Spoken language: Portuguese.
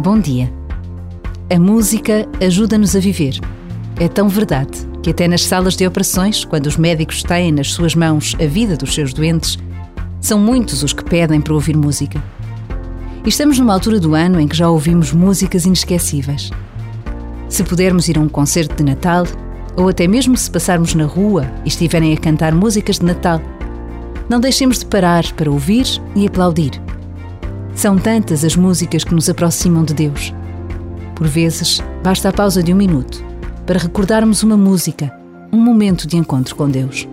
Bom dia. A música ajuda-nos a viver. É tão verdade que, até nas salas de operações, quando os médicos têm nas suas mãos a vida dos seus doentes, são muitos os que pedem para ouvir música. E estamos numa altura do ano em que já ouvimos músicas inesquecíveis. Se pudermos ir a um concerto de Natal, ou até mesmo se passarmos na rua e estiverem a cantar músicas de Natal, não deixemos de parar para ouvir e aplaudir. São tantas as músicas que nos aproximam de Deus. Por vezes, basta a pausa de um minuto para recordarmos uma música, um momento de encontro com Deus.